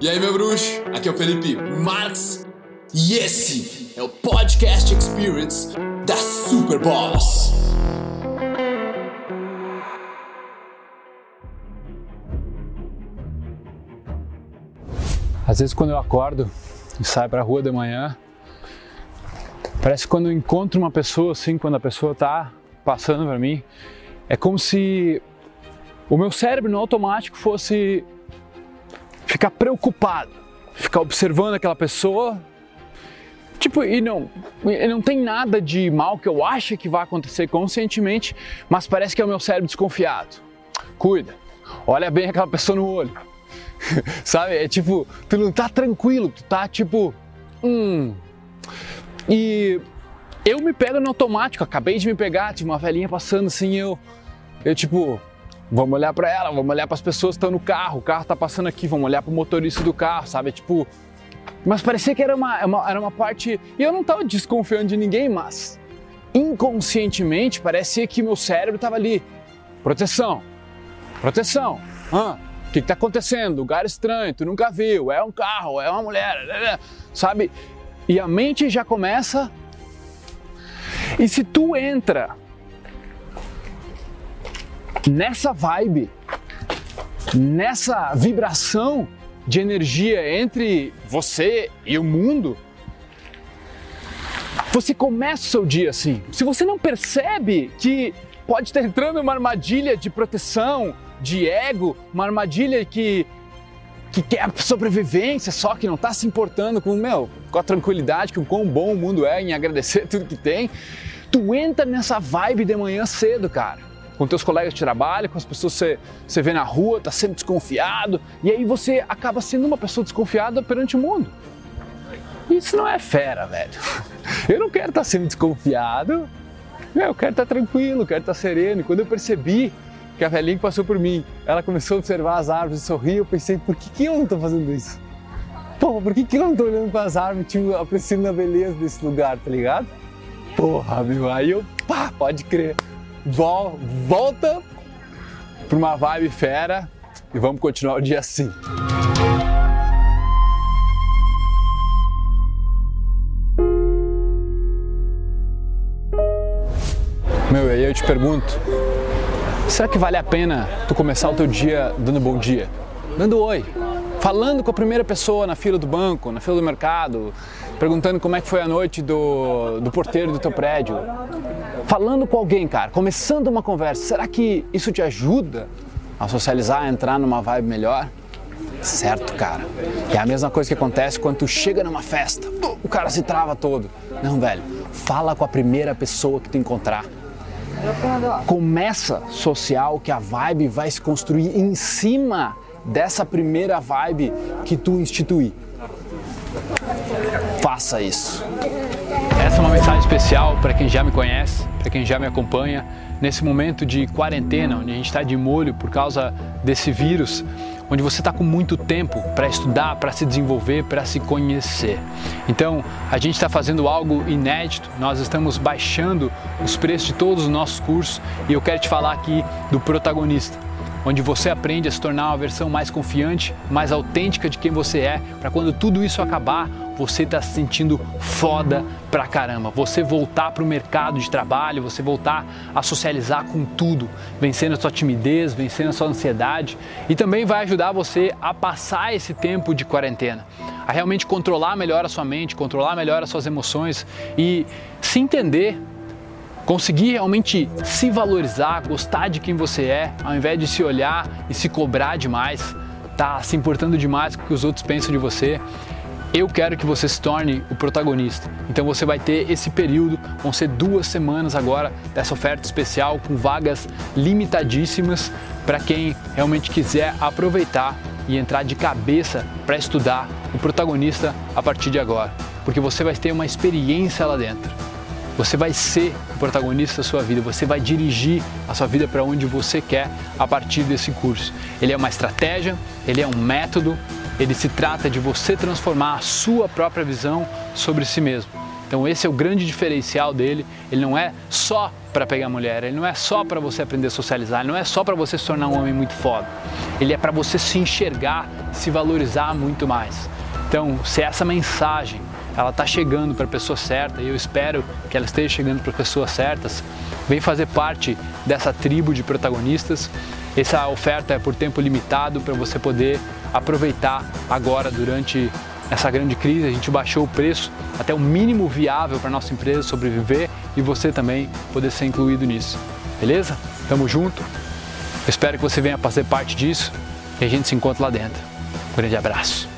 E aí, meu bruxo? Aqui é o Felipe Marx e esse é o Podcast Experience da Super Boss. Às vezes, quando eu acordo e saio pra rua de manhã, parece que quando eu encontro uma pessoa assim, quando a pessoa tá passando para mim, é como se o meu cérebro no automático fosse ficar preocupado, ficar observando aquela pessoa. Tipo, e não, e não tem nada de mal que eu acho que vai acontecer conscientemente, mas parece que é o meu cérebro desconfiado. Cuida, olha bem aquela pessoa no olho. Sabe? É tipo, tu não tá tranquilo, tu tá tipo, hum. E eu me pego no automático, acabei de me pegar, tinha uma velhinha passando assim, eu, eu tipo, vamos olhar para ela, vamos olhar para as pessoas que estão no carro, o carro tá passando aqui, vamos olhar para o motorista do carro, sabe? Tipo, mas parecia que era uma, uma, era uma parte. E eu não tava desconfiando de ninguém, mas inconscientemente parecia que meu cérebro tava ali. Proteção, proteção. Ah, o que, que tá acontecendo? Lugar estranho, tu nunca viu, é um carro, é uma mulher, sabe? E a mente já começa. E se tu entra nessa vibe, nessa vibração de energia entre você e o mundo, você começa o seu dia assim. Se você não percebe que pode estar entrando uma armadilha de proteção, de ego, uma armadilha que que quer sobrevivência, só que não está se importando com, meu, com a tranquilidade, com o quão bom o mundo é em agradecer tudo que tem, tu entra nessa vibe de manhã cedo, cara com teus colegas de trabalho, com as pessoas que você, vê na rua, tá sempre desconfiado, e aí você acaba sendo uma pessoa desconfiada perante o mundo. Isso não é fera, velho. Eu não quero estar tá sendo desconfiado, eu quero estar tá tranquilo, quero estar tá sereno. E quando eu percebi que a velhinha que passou por mim, ela começou a observar as árvores e sorrir, eu pensei, por que, que eu não estou fazendo isso? Porra, por que, que eu não estou olhando para as árvores, tipo, apreciando a beleza desse lugar, tá ligado? Porra, meu, aí eu, pá, pode crer vol volta para uma vibe fera e vamos continuar o dia assim. Meu, e aí eu te pergunto, será que vale a pena tu começar o teu dia dando bom dia? Dando oi, falando com a primeira pessoa na fila do banco, na fila do mercado, perguntando como é que foi a noite do, do porteiro do teu prédio, falando com alguém, cara, começando uma conversa. Será que isso te ajuda a socializar, a entrar numa vibe melhor? Certo, cara. É a mesma coisa que acontece quando tu chega numa festa, o cara se trava todo. Não, velho, fala com a primeira pessoa que tu encontrar. Começa social que a vibe vai se construir em cima dessa primeira vibe que tu instituir. Faça isso. Essa é uma mensagem especial para quem já me conhece, para quem já me acompanha nesse momento de quarentena, onde a gente está de molho por causa desse vírus, onde você está com muito tempo para estudar, para se desenvolver, para se conhecer. Então, a gente está fazendo algo inédito, nós estamos baixando os preços de todos os nossos cursos e eu quero te falar aqui do protagonista onde você aprende a se tornar uma versão mais confiante, mais autêntica de quem você é, para quando tudo isso acabar, você está se sentindo foda pra caramba. Você voltar para o mercado de trabalho, você voltar a socializar com tudo, vencendo a sua timidez, vencendo a sua ansiedade e também vai ajudar você a passar esse tempo de quarentena, a realmente controlar melhor a sua mente, controlar melhor as suas emoções e se entender conseguir realmente se valorizar, gostar de quem você é, ao invés de se olhar e se cobrar demais, tá se importando demais com o que os outros pensam de você. Eu quero que você se torne o protagonista. Então você vai ter esse período, vão ser duas semanas agora dessa oferta especial com vagas limitadíssimas para quem realmente quiser aproveitar e entrar de cabeça para estudar o protagonista a partir de agora, porque você vai ter uma experiência lá dentro. Você vai ser o protagonista da sua vida, você vai dirigir a sua vida para onde você quer a partir desse curso. Ele é uma estratégia, ele é um método, ele se trata de você transformar a sua própria visão sobre si mesmo. Então esse é o grande diferencial dele. Ele não é só para pegar mulher, ele não é só para você aprender a socializar, ele não é só para você se tornar um homem muito foda. Ele é para você se enxergar, se valorizar muito mais. Então, se essa mensagem ela está chegando para a pessoa certa e eu espero que ela esteja chegando para pessoas certas, vem fazer parte dessa tribo de protagonistas. Essa oferta é por tempo limitado para você poder aproveitar agora durante essa grande crise. A gente baixou o preço até o mínimo viável para nossa empresa sobreviver e você também poder ser incluído nisso. Beleza? Tamo junto. Espero que você venha fazer parte disso e a gente se encontra lá dentro. Um grande abraço.